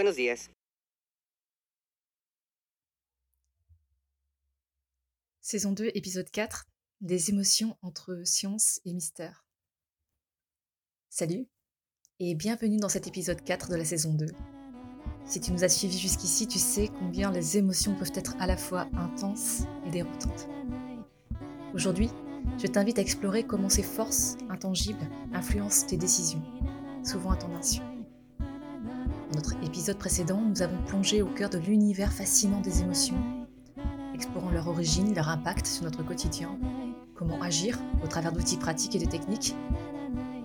Buenos. Saison 2, épisode 4 Des émotions entre science et mystère. Salut et bienvenue dans cet épisode 4 de la saison 2. Si tu nous as suivis jusqu'ici, tu sais combien les émotions peuvent être à la fois intenses et déroutantes. Aujourd'hui, je t'invite à explorer comment ces forces intangibles influencent tes décisions, souvent à ton insu. Dans notre épisode précédent, nous avons plongé au cœur de l'univers fascinant des émotions explorant leur origine, leur impact sur notre quotidien, comment agir au travers d'outils pratiques et de techniques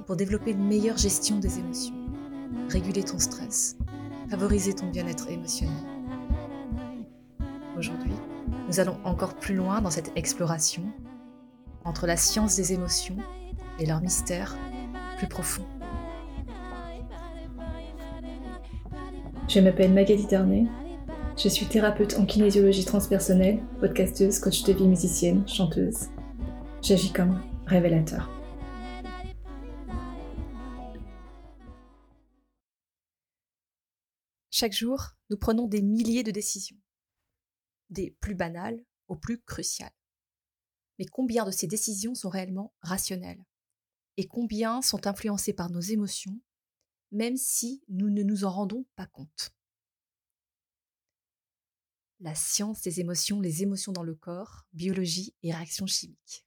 pour développer une meilleure gestion des émotions, réguler ton stress, favoriser ton bien-être émotionnel. Aujourd'hui, nous allons encore plus loin dans cette exploration entre la science des émotions et leur mystère plus profond. Je m'appelle Magali Darnay je suis thérapeute en kinésiologie transpersonnelle, podcasteuse, coach de vie musicienne, chanteuse. J'agis comme révélateur. Chaque jour, nous prenons des milliers de décisions, des plus banales aux plus cruciales. Mais combien de ces décisions sont réellement rationnelles? Et combien sont influencées par nos émotions, même si nous ne nous en rendons pas compte la science des émotions, les émotions dans le corps, biologie et réactions chimiques.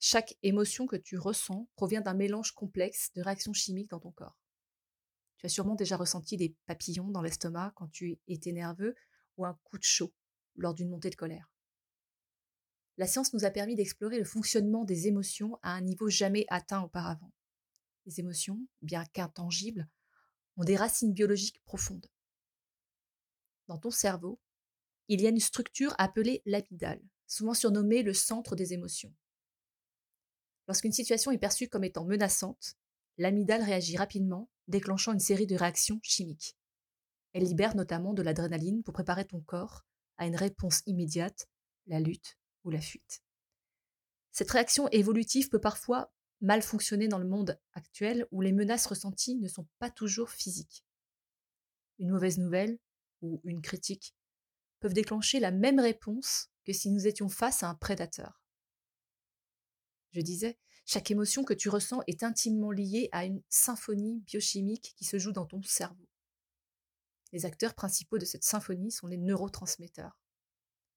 Chaque émotion que tu ressens provient d'un mélange complexe de réactions chimiques dans ton corps. Tu as sûrement déjà ressenti des papillons dans l'estomac quand tu étais nerveux ou un coup de chaud lors d'une montée de colère. La science nous a permis d'explorer le fonctionnement des émotions à un niveau jamais atteint auparavant. Les émotions, bien qu'intangibles, ont des racines biologiques profondes. Dans ton cerveau, il y a une structure appelée l'amygdale, souvent surnommée le centre des émotions. Lorsqu'une situation est perçue comme étant menaçante, l'amygdale réagit rapidement, déclenchant une série de réactions chimiques. Elle libère notamment de l'adrénaline pour préparer ton corps à une réponse immédiate, la lutte ou la fuite. Cette réaction évolutive peut parfois mal fonctionner dans le monde actuel où les menaces ressenties ne sont pas toujours physiques. Une mauvaise nouvelle ou une critique peuvent déclencher la même réponse que si nous étions face à un prédateur. Je disais, chaque émotion que tu ressens est intimement liée à une symphonie biochimique qui se joue dans ton cerveau. Les acteurs principaux de cette symphonie sont les neurotransmetteurs,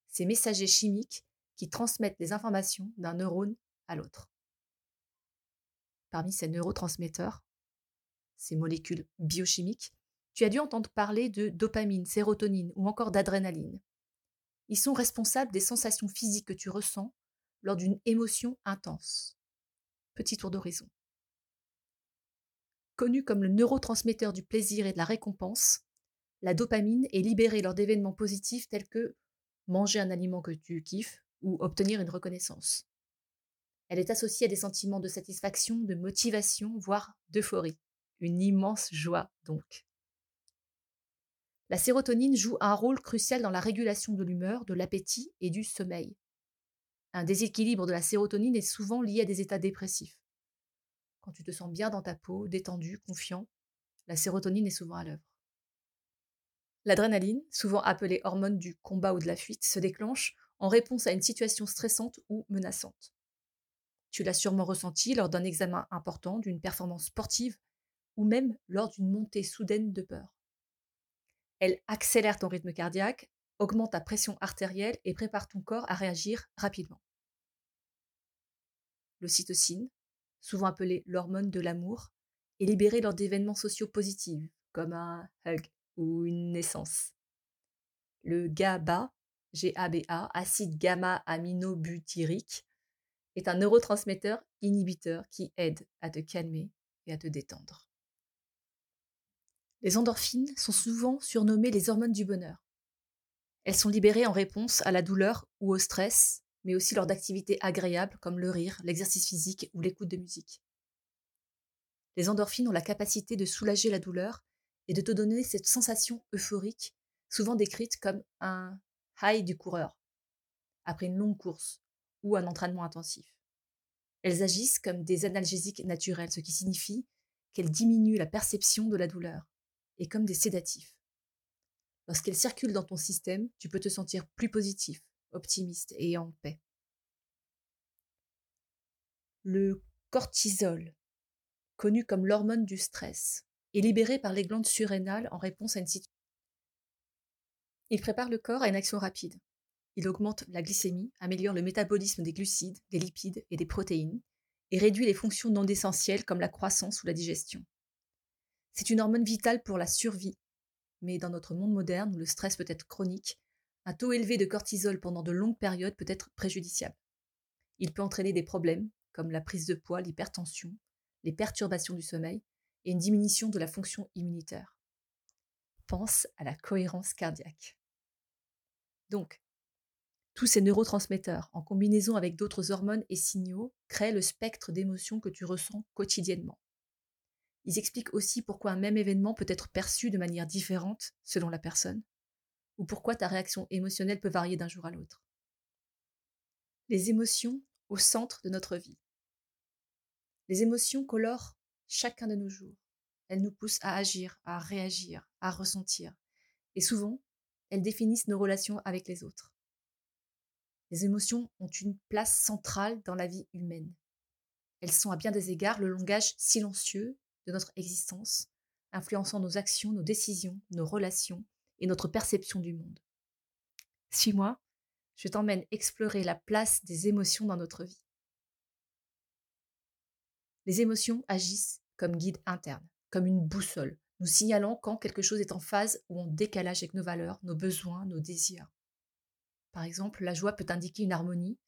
ces messagers chimiques qui transmettent les informations d'un neurone à l'autre. Parmi ces neurotransmetteurs, ces molécules biochimiques, tu as dû entendre parler de dopamine, sérotonine ou encore d'adrénaline. Ils sont responsables des sensations physiques que tu ressens lors d'une émotion intense. Petit tour d'horizon. Connue comme le neurotransmetteur du plaisir et de la récompense, la dopamine est libérée lors d'événements positifs tels que manger un aliment que tu kiffes ou obtenir une reconnaissance. Elle est associée à des sentiments de satisfaction, de motivation, voire d'euphorie. Une immense joie donc. La sérotonine joue un rôle crucial dans la régulation de l'humeur, de l'appétit et du sommeil. Un déséquilibre de la sérotonine est souvent lié à des états dépressifs. Quand tu te sens bien dans ta peau, détendu, confiant, la sérotonine est souvent à l'œuvre. L'adrénaline, souvent appelée hormone du combat ou de la fuite, se déclenche en réponse à une situation stressante ou menaçante. Tu l'as sûrement ressenti lors d'un examen important, d'une performance sportive ou même lors d'une montée soudaine de peur. Elle accélère ton rythme cardiaque, augmente ta pression artérielle et prépare ton corps à réagir rapidement. L'ocytocine, souvent appelée l'hormone de l'amour, est libérée lors d'événements sociaux positifs, comme un hug ou une naissance. Le GABA, GABA, acide gamma-aminobutyrique, est un neurotransmetteur inhibiteur qui aide à te calmer et à te détendre. Les endorphines sont souvent surnommées les hormones du bonheur. Elles sont libérées en réponse à la douleur ou au stress, mais aussi lors d'activités agréables comme le rire, l'exercice physique ou l'écoute de musique. Les endorphines ont la capacité de soulager la douleur et de te donner cette sensation euphorique, souvent décrite comme un high du coureur, après une longue course ou un entraînement intensif. Elles agissent comme des analgésiques naturels, ce qui signifie qu'elles diminuent la perception de la douleur et comme des sédatifs. Lorsqu'elles circulent dans ton système, tu peux te sentir plus positif, optimiste et en paix. Le cortisol, connu comme l'hormone du stress, est libéré par les glandes surrénales en réponse à une situation. Il prépare le corps à une action rapide. Il augmente la glycémie, améliore le métabolisme des glucides, des lipides et des protéines, et réduit les fonctions non essentielles comme la croissance ou la digestion. C'est une hormone vitale pour la survie, mais dans notre monde moderne où le stress peut être chronique, un taux élevé de cortisol pendant de longues périodes peut être préjudiciable. Il peut entraîner des problèmes comme la prise de poids, l'hypertension, les perturbations du sommeil et une diminution de la fonction immunitaire. Pense à la cohérence cardiaque. Donc, tous ces neurotransmetteurs, en combinaison avec d'autres hormones et signaux, créent le spectre d'émotions que tu ressens quotidiennement. Ils expliquent aussi pourquoi un même événement peut être perçu de manière différente selon la personne, ou pourquoi ta réaction émotionnelle peut varier d'un jour à l'autre. Les émotions au centre de notre vie. Les émotions colorent chacun de nos jours. Elles nous poussent à agir, à réagir, à ressentir. Et souvent, elles définissent nos relations avec les autres. Les émotions ont une place centrale dans la vie humaine. Elles sont à bien des égards le langage silencieux de notre existence, influençant nos actions, nos décisions, nos relations et notre perception du monde. Suis-moi, je t'emmène explorer la place des émotions dans notre vie. Les émotions agissent comme guide interne, comme une boussole, nous signalant quand quelque chose est en phase ou en décalage avec nos valeurs, nos besoins, nos désirs. Par exemple, la joie peut indiquer une harmonie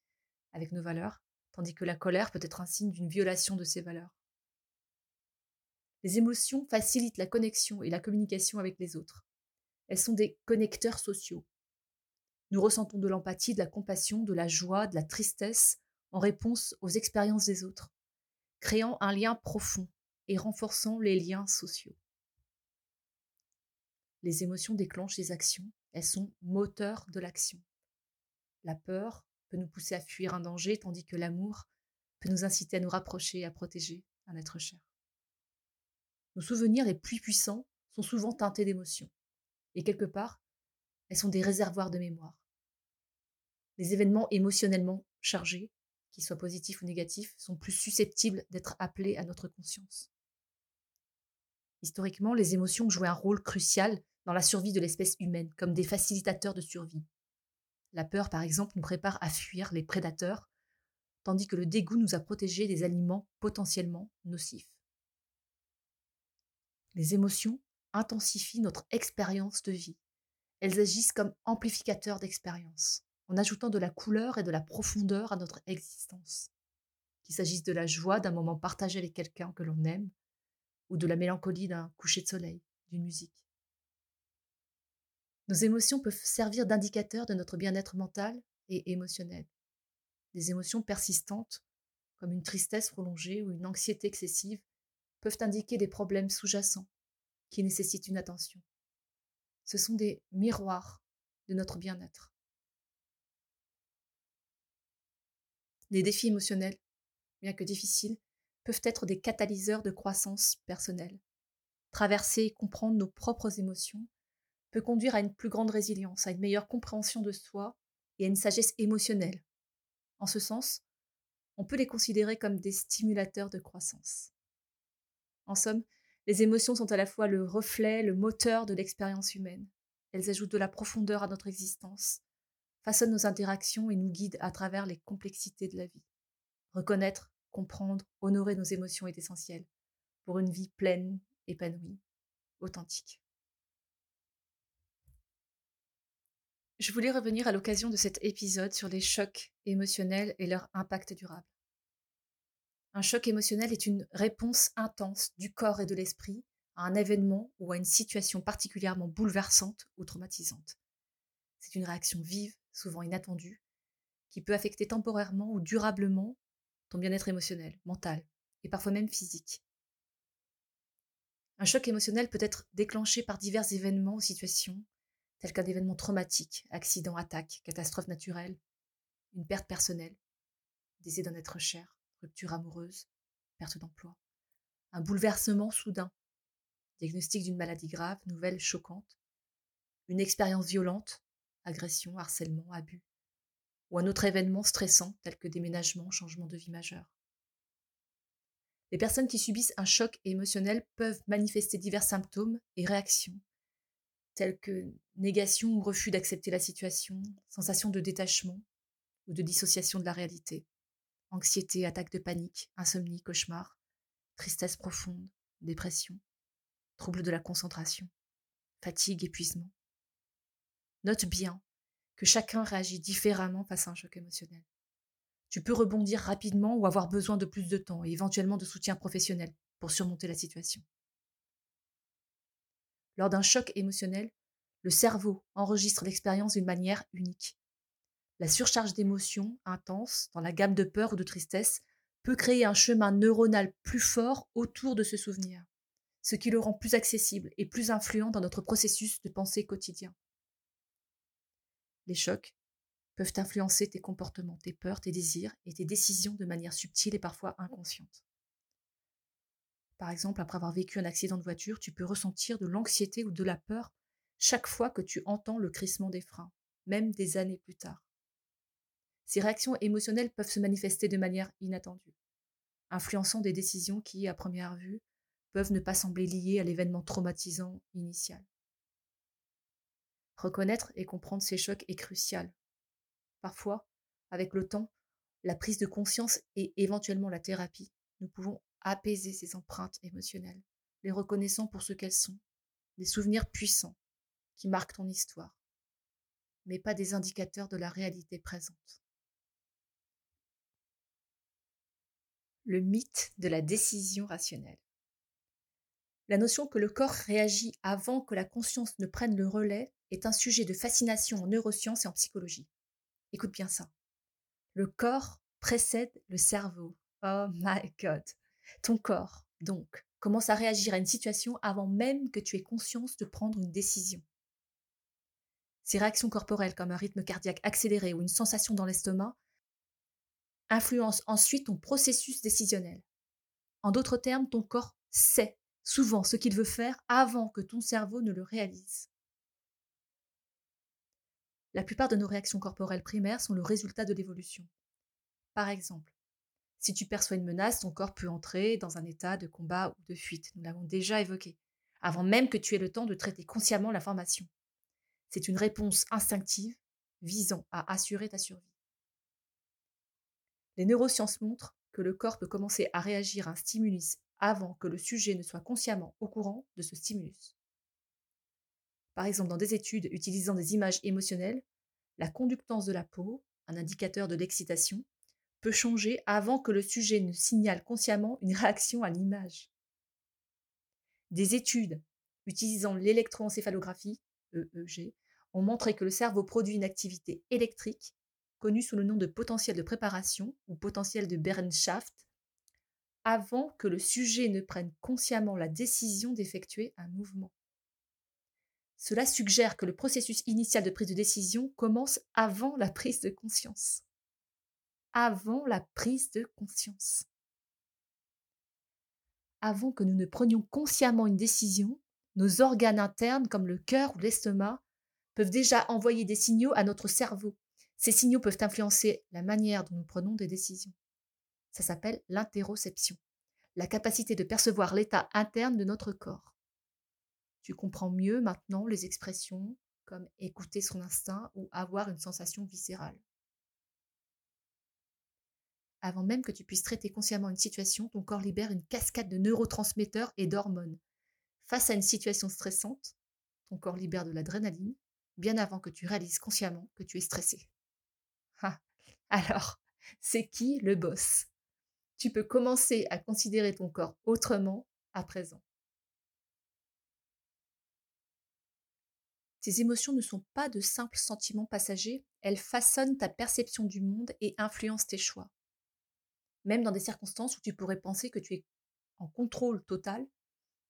avec nos valeurs, tandis que la colère peut être un signe d'une violation de ces valeurs. Les émotions facilitent la connexion et la communication avec les autres. Elles sont des connecteurs sociaux. Nous ressentons de l'empathie, de la compassion, de la joie, de la tristesse en réponse aux expériences des autres, créant un lien profond et renforçant les liens sociaux. Les émotions déclenchent des actions, elles sont moteurs de l'action. La peur peut nous pousser à fuir un danger, tandis que l'amour peut nous inciter à nous rapprocher et à protéger un être cher. Nos souvenirs les plus puissants sont souvent teintés d'émotions. Et quelque part, elles sont des réservoirs de mémoire. Les événements émotionnellement chargés, qu'ils soient positifs ou négatifs, sont plus susceptibles d'être appelés à notre conscience. Historiquement, les émotions joué un rôle crucial dans la survie de l'espèce humaine, comme des facilitateurs de survie. La peur, par exemple, nous prépare à fuir les prédateurs, tandis que le dégoût nous a protégés des aliments potentiellement nocifs. Les émotions intensifient notre expérience de vie. Elles agissent comme amplificateurs d'expérience, en ajoutant de la couleur et de la profondeur à notre existence. Qu'il s'agisse de la joie d'un moment partagé avec quelqu'un que l'on aime, ou de la mélancolie d'un coucher de soleil, d'une musique. Nos émotions peuvent servir d'indicateurs de notre bien-être mental et émotionnel. Des émotions persistantes, comme une tristesse prolongée ou une anxiété excessive, peuvent indiquer des problèmes sous-jacents qui nécessitent une attention. Ce sont des miroirs de notre bien-être. Les défis émotionnels, bien que difficiles, peuvent être des catalyseurs de croissance personnelle. Traverser et comprendre nos propres émotions peut conduire à une plus grande résilience, à une meilleure compréhension de soi et à une sagesse émotionnelle. En ce sens, on peut les considérer comme des stimulateurs de croissance. En somme, les émotions sont à la fois le reflet, le moteur de l'expérience humaine. Elles ajoutent de la profondeur à notre existence, façonnent nos interactions et nous guident à travers les complexités de la vie. Reconnaître, comprendre, honorer nos émotions est essentiel pour une vie pleine, épanouie, authentique. Je voulais revenir à l'occasion de cet épisode sur les chocs émotionnels et leur impact durable. Un choc émotionnel est une réponse intense du corps et de l'esprit à un événement ou à une situation particulièrement bouleversante ou traumatisante. C'est une réaction vive, souvent inattendue, qui peut affecter temporairement ou durablement ton bien-être émotionnel, mental et parfois même physique. Un choc émotionnel peut être déclenché par divers événements ou situations, tels qu'un événement traumatique, accident, attaque, catastrophe naturelle, une perte personnelle, décès d'un être cher, rupture amoureuse, perte d'emploi, un bouleversement soudain, diagnostic d'une maladie grave, nouvelle, choquante, une expérience violente, agression, harcèlement, abus, ou un autre événement stressant tel que déménagement, changement de vie majeur. Les personnes qui subissent un choc émotionnel peuvent manifester divers symptômes et réactions, tels que négation ou refus d'accepter la situation, sensation de détachement ou de dissociation de la réalité, anxiété, attaque de panique, insomnie, cauchemar, tristesse profonde, dépression, troubles de la concentration, fatigue, épuisement. Note bien que chacun réagit différemment face à un choc émotionnel. Tu peux rebondir rapidement ou avoir besoin de plus de temps et éventuellement de soutien professionnel pour surmonter la situation. Lors d'un choc émotionnel, le cerveau enregistre l'expérience d'une manière unique. La surcharge d'émotions intenses dans la gamme de peur ou de tristesse peut créer un chemin neuronal plus fort autour de ce souvenir, ce qui le rend plus accessible et plus influent dans notre processus de pensée quotidien. Les chocs peuvent influencer tes comportements, tes peurs, tes désirs et tes décisions de manière subtile et parfois inconsciente. Par exemple, après avoir vécu un accident de voiture, tu peux ressentir de l'anxiété ou de la peur chaque fois que tu entends le crissement des freins, même des années plus tard. Ces réactions émotionnelles peuvent se manifester de manière inattendue, influençant des décisions qui, à première vue, peuvent ne pas sembler liées à l'événement traumatisant initial. Reconnaître et comprendre ces chocs est crucial Parfois, avec le temps, la prise de conscience et éventuellement la thérapie, nous pouvons apaiser ces empreintes émotionnelles, les reconnaissant pour ce qu'elles sont, des souvenirs puissants qui marquent ton histoire, mais pas des indicateurs de la réalité présente. Le mythe de la décision rationnelle. La notion que le corps réagit avant que la conscience ne prenne le relais est un sujet de fascination en neurosciences et en psychologie. Écoute bien ça. Le corps précède le cerveau. Oh my god. Ton corps, donc, commence à réagir à une situation avant même que tu aies conscience de prendre une décision. Ces réactions corporelles comme un rythme cardiaque accéléré ou une sensation dans l'estomac influencent ensuite ton processus décisionnel. En d'autres termes, ton corps sait souvent ce qu'il veut faire avant que ton cerveau ne le réalise. La plupart de nos réactions corporelles primaires sont le résultat de l'évolution. Par exemple, si tu perçois une menace, ton corps peut entrer dans un état de combat ou de fuite. Nous l'avons déjà évoqué, avant même que tu aies le temps de traiter consciemment l'information. C'est une réponse instinctive visant à assurer ta survie. Les neurosciences montrent que le corps peut commencer à réagir à un stimulus avant que le sujet ne soit consciemment au courant de ce stimulus. Par exemple, dans des études utilisant des images émotionnelles, la conductance de la peau, un indicateur de l'excitation, peut changer avant que le sujet ne signale consciemment une réaction à l'image. Des études utilisant l'électroencéphalographie, EEG, ont montré que le cerveau produit une activité électrique, connue sous le nom de potentiel de préparation ou potentiel de Bereitschaft, avant que le sujet ne prenne consciemment la décision d'effectuer un mouvement. Cela suggère que le processus initial de prise de décision commence avant la prise de conscience. Avant la prise de conscience. Avant que nous ne prenions consciemment une décision, nos organes internes comme le cœur ou l'estomac peuvent déjà envoyer des signaux à notre cerveau. Ces signaux peuvent influencer la manière dont nous prenons des décisions. Ça s'appelle l'interoception, la capacité de percevoir l'état interne de notre corps. Tu comprends mieux maintenant les expressions comme écouter son instinct ou avoir une sensation viscérale. Avant même que tu puisses traiter consciemment une situation, ton corps libère une cascade de neurotransmetteurs et d'hormones. Face à une situation stressante, ton corps libère de l'adrénaline, bien avant que tu réalises consciemment que tu es stressé. Ah, alors, c'est qui le boss? Tu peux commencer à considérer ton corps autrement à présent. Tes émotions ne sont pas de simples sentiments passagers, elles façonnent ta perception du monde et influencent tes choix. Même dans des circonstances où tu pourrais penser que tu es en contrôle total,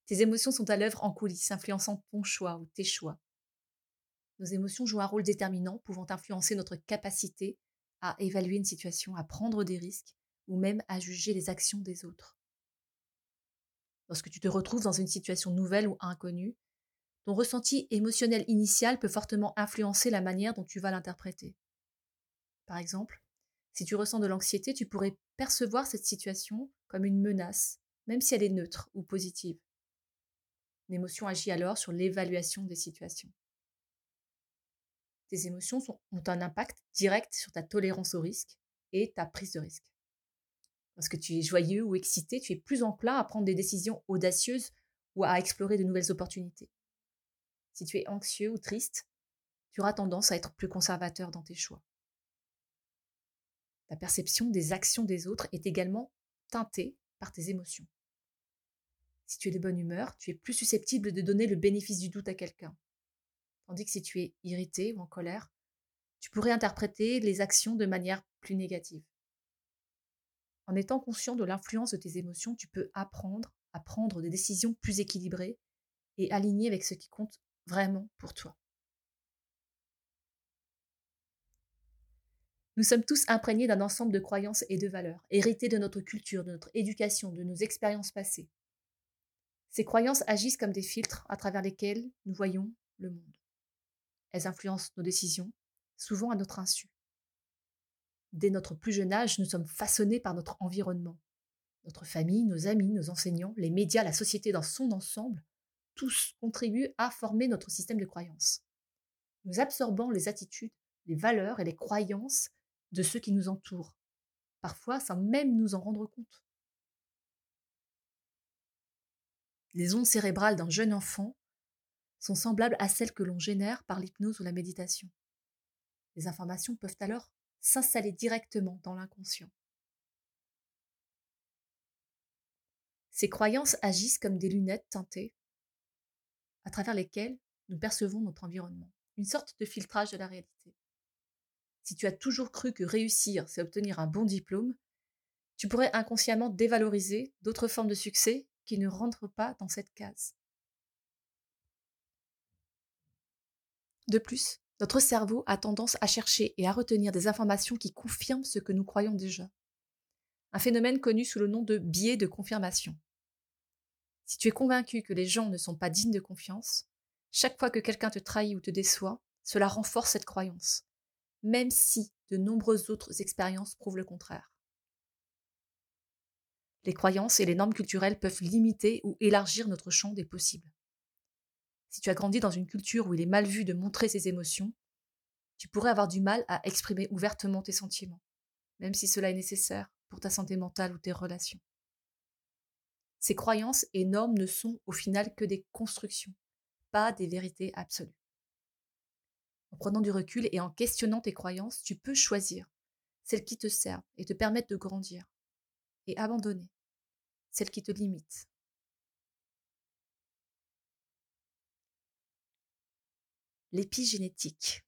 tes émotions sont à l'œuvre en coulisses, influençant ton choix ou tes choix. Nos émotions jouent un rôle déterminant, pouvant influencer notre capacité à évaluer une situation, à prendre des risques ou même à juger les actions des autres. Lorsque tu te retrouves dans une situation nouvelle ou inconnue, ton ressenti émotionnel initial peut fortement influencer la manière dont tu vas l'interpréter. Par exemple, si tu ressens de l'anxiété, tu pourrais percevoir cette situation comme une menace, même si elle est neutre ou positive. L'émotion agit alors sur l'évaluation des situations. Tes émotions ont un impact direct sur ta tolérance au risque et ta prise de risque. Lorsque tu es joyeux ou excité, tu es plus enclin à prendre des décisions audacieuses ou à explorer de nouvelles opportunités. Si tu es anxieux ou triste, tu auras tendance à être plus conservateur dans tes choix. Ta perception des actions des autres est également teintée par tes émotions. Si tu es de bonne humeur, tu es plus susceptible de donner le bénéfice du doute à quelqu'un. Tandis que si tu es irrité ou en colère, tu pourrais interpréter les actions de manière plus négative. En étant conscient de l'influence de tes émotions, tu peux apprendre à prendre des décisions plus équilibrées et alignées avec ce qui compte vraiment pour toi. Nous sommes tous imprégnés d'un ensemble de croyances et de valeurs, héritées de notre culture, de notre éducation, de nos expériences passées. Ces croyances agissent comme des filtres à travers lesquels nous voyons le monde. Elles influencent nos décisions, souvent à notre insu. Dès notre plus jeune âge, nous sommes façonnés par notre environnement. Notre famille, nos amis, nos enseignants, les médias, la société dans son ensemble, tous contribuent à former notre système de croyances. Nous absorbons les attitudes, les valeurs et les croyances de ceux qui nous entourent, parfois sans même nous en rendre compte. Les ondes cérébrales d'un jeune enfant sont semblables à celles que l'on génère par l'hypnose ou la méditation. Les informations peuvent alors s'installer directement dans l'inconscient. Ces croyances agissent comme des lunettes teintées à travers lesquelles nous percevons notre environnement, une sorte de filtrage de la réalité. Si tu as toujours cru que réussir, c'est obtenir un bon diplôme, tu pourrais inconsciemment dévaloriser d'autres formes de succès qui ne rentrent pas dans cette case. De plus, notre cerveau a tendance à chercher et à retenir des informations qui confirment ce que nous croyons déjà. Un phénomène connu sous le nom de biais de confirmation. Si tu es convaincu que les gens ne sont pas dignes de confiance, chaque fois que quelqu'un te trahit ou te déçoit, cela renforce cette croyance, même si de nombreuses autres expériences prouvent le contraire. Les croyances et les normes culturelles peuvent limiter ou élargir notre champ des possibles. Si tu as grandi dans une culture où il est mal vu de montrer ses émotions, tu pourrais avoir du mal à exprimer ouvertement tes sentiments, même si cela est nécessaire pour ta santé mentale ou tes relations. Ces croyances et normes ne sont au final que des constructions, pas des vérités absolues. En prenant du recul et en questionnant tes croyances, tu peux choisir celles qui te servent et te permettent de grandir, et abandonner celles qui te limitent l'épigénétique.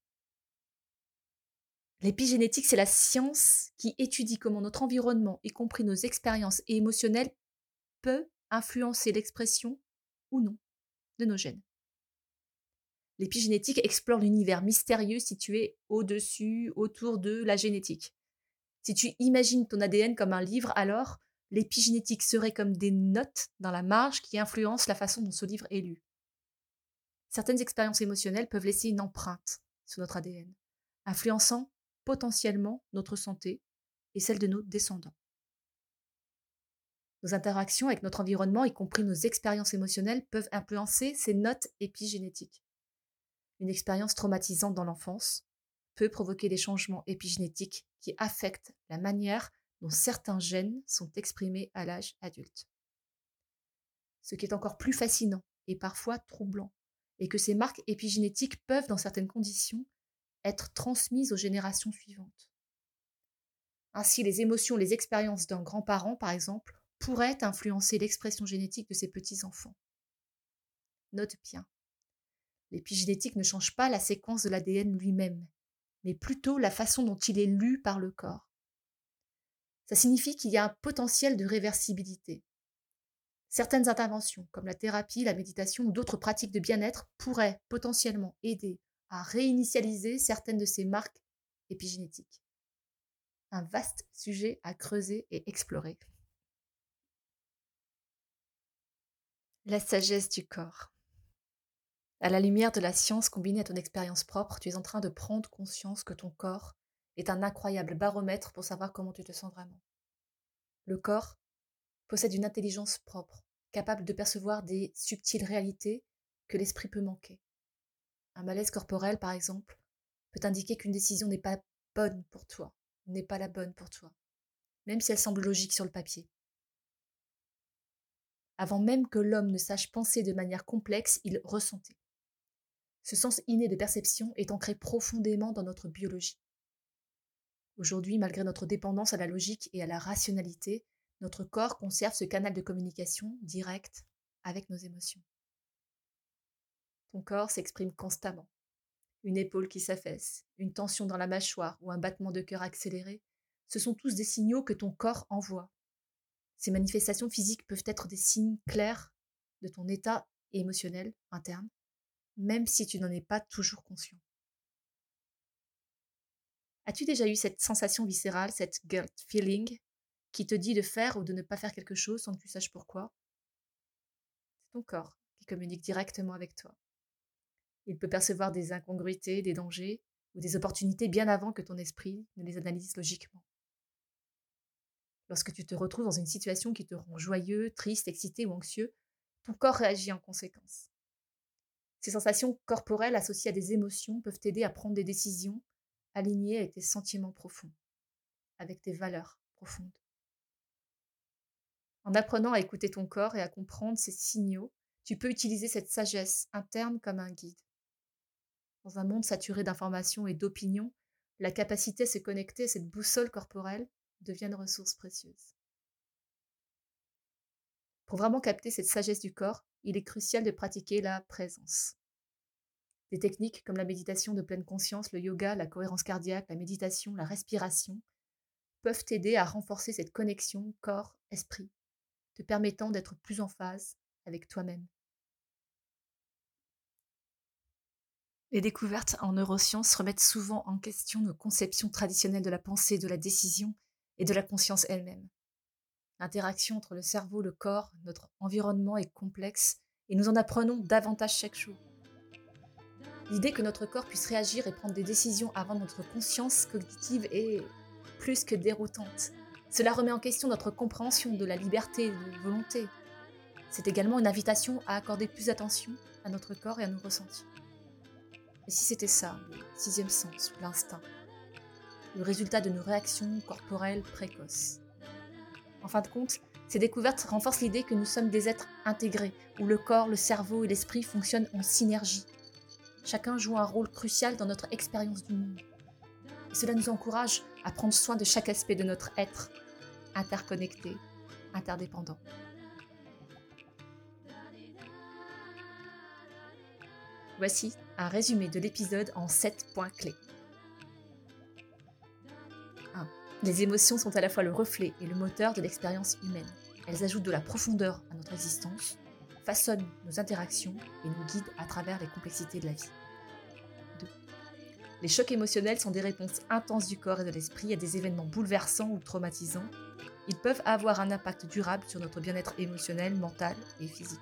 L'épigénétique, c'est la science qui étudie comment notre environnement, y compris nos expériences et émotionnelles, peut influencer l'expression ou non de nos gènes. L'épigénétique explore l'univers mystérieux situé au-dessus, autour de la génétique. Si tu imagines ton ADN comme un livre, alors l'épigénétique serait comme des notes dans la marge qui influencent la façon dont ce livre est lu certaines expériences émotionnelles peuvent laisser une empreinte sur notre ADN, influençant potentiellement notre santé et celle de nos descendants. Nos interactions avec notre environnement, y compris nos expériences émotionnelles, peuvent influencer ces notes épigénétiques. Une expérience traumatisante dans l'enfance peut provoquer des changements épigénétiques qui affectent la manière dont certains gènes sont exprimés à l'âge adulte. Ce qui est encore plus fascinant et parfois troublant, et que ces marques épigénétiques peuvent, dans certaines conditions, être transmises aux générations suivantes. Ainsi, les émotions, les expériences d'un grand-parent, par exemple, pourraient influencer l'expression génétique de ses petits-enfants. Note bien, l'épigénétique ne change pas la séquence de l'ADN lui-même, mais plutôt la façon dont il est lu par le corps. Ça signifie qu'il y a un potentiel de réversibilité. Certaines interventions, comme la thérapie, la méditation ou d'autres pratiques de bien-être, pourraient potentiellement aider à réinitialiser certaines de ces marques épigénétiques. Un vaste sujet à creuser et explorer. La sagesse du corps. À la lumière de la science combinée à ton expérience propre, tu es en train de prendre conscience que ton corps est un incroyable baromètre pour savoir comment tu te sens vraiment. Le corps possède une intelligence propre, capable de percevoir des subtiles réalités que l'esprit peut manquer. Un malaise corporel, par exemple, peut indiquer qu'une décision n'est pas bonne pour toi, n'est pas la bonne pour toi, même si elle semble logique sur le papier. Avant même que l'homme ne sache penser de manière complexe, il ressentait. Ce sens inné de perception est ancré profondément dans notre biologie. Aujourd'hui, malgré notre dépendance à la logique et à la rationalité, notre corps conserve ce canal de communication direct avec nos émotions. Ton corps s'exprime constamment. Une épaule qui s'affaisse, une tension dans la mâchoire ou un battement de cœur accéléré, ce sont tous des signaux que ton corps envoie ces manifestations physiques peuvent être des signes clairs de ton état émotionnel interne, même si tu n'en es pas toujours conscient. As-tu déjà eu cette sensation viscérale, cette guilt feeling, qui te dit de faire ou de ne pas faire quelque chose sans que tu saches pourquoi? C'est ton corps qui communique directement avec toi. Il peut percevoir des incongruités, des dangers ou des opportunités bien avant que ton esprit ne les analyse logiquement. Lorsque tu te retrouves dans une situation qui te rend joyeux, triste, excité ou anxieux, ton corps réagit en conséquence. Ces sensations corporelles associées à des émotions peuvent t'aider à prendre des décisions alignées avec tes sentiments profonds, avec tes valeurs profondes. En apprenant à écouter ton corps et à comprendre ces signaux, tu peux utiliser cette sagesse interne comme un guide. Dans un monde saturé d'informations et d'opinions, la capacité à se connecter à cette boussole corporelle deviennent ressources précieuses. Pour vraiment capter cette sagesse du corps, il est crucial de pratiquer la présence. Des techniques comme la méditation de pleine conscience, le yoga, la cohérence cardiaque, la méditation, la respiration peuvent t'aider à renforcer cette connexion corps-esprit, te permettant d'être plus en phase avec toi-même. Les découvertes en neurosciences remettent souvent en question nos conceptions traditionnelles de la pensée, de la décision et de la conscience elle-même. L'interaction entre le cerveau, le corps, notre environnement est complexe et nous en apprenons davantage chaque jour. L'idée que notre corps puisse réagir et prendre des décisions avant notre conscience cognitive est plus que déroutante. Cela remet en question notre compréhension de la liberté de volonté. C'est également une invitation à accorder plus d'attention à notre corps et à nos ressentis. Et si c'était ça, le sixième sens, l'instinct le résultat de nos réactions corporelles précoces. En fin de compte, ces découvertes renforcent l'idée que nous sommes des êtres intégrés, où le corps, le cerveau et l'esprit fonctionnent en synergie. Chacun joue un rôle crucial dans notre expérience du monde. Cela nous encourage à prendre soin de chaque aspect de notre être, interconnecté, interdépendant. Voici un résumé de l'épisode en 7 points clés. Les émotions sont à la fois le reflet et le moteur de l'expérience humaine. Elles ajoutent de la profondeur à notre existence, façonnent nos interactions et nous guident à travers les complexités de la vie. 2. Les chocs émotionnels sont des réponses intenses du corps et de l'esprit à des événements bouleversants ou traumatisants. Ils peuvent avoir un impact durable sur notre bien-être émotionnel, mental et physique.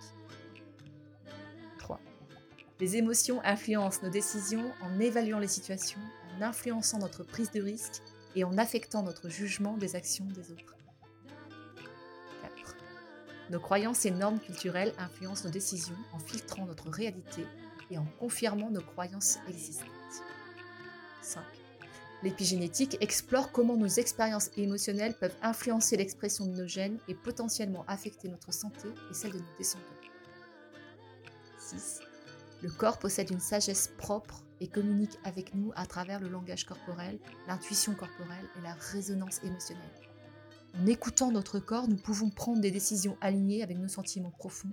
3. Les émotions influencent nos décisions en évaluant les situations, en influençant notre prise de risque et en affectant notre jugement des actions des autres. 4. Nos croyances et normes culturelles influencent nos décisions en filtrant notre réalité et en confirmant nos croyances existantes. 5. L'épigénétique explore comment nos expériences émotionnelles peuvent influencer l'expression de nos gènes et potentiellement affecter notre santé et celle de nos descendants. 6. Le corps possède une sagesse propre et communique avec nous à travers le langage corporel, l'intuition corporelle et la résonance émotionnelle. En écoutant notre corps, nous pouvons prendre des décisions alignées avec nos sentiments profonds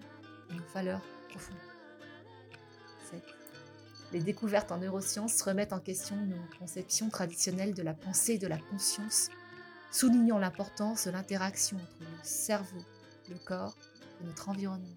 et nos valeurs profondes. 7. Les découvertes en neurosciences remettent en question nos conceptions traditionnelles de la pensée et de la conscience, soulignant l'importance de l'interaction entre le cerveau, le corps et notre environnement.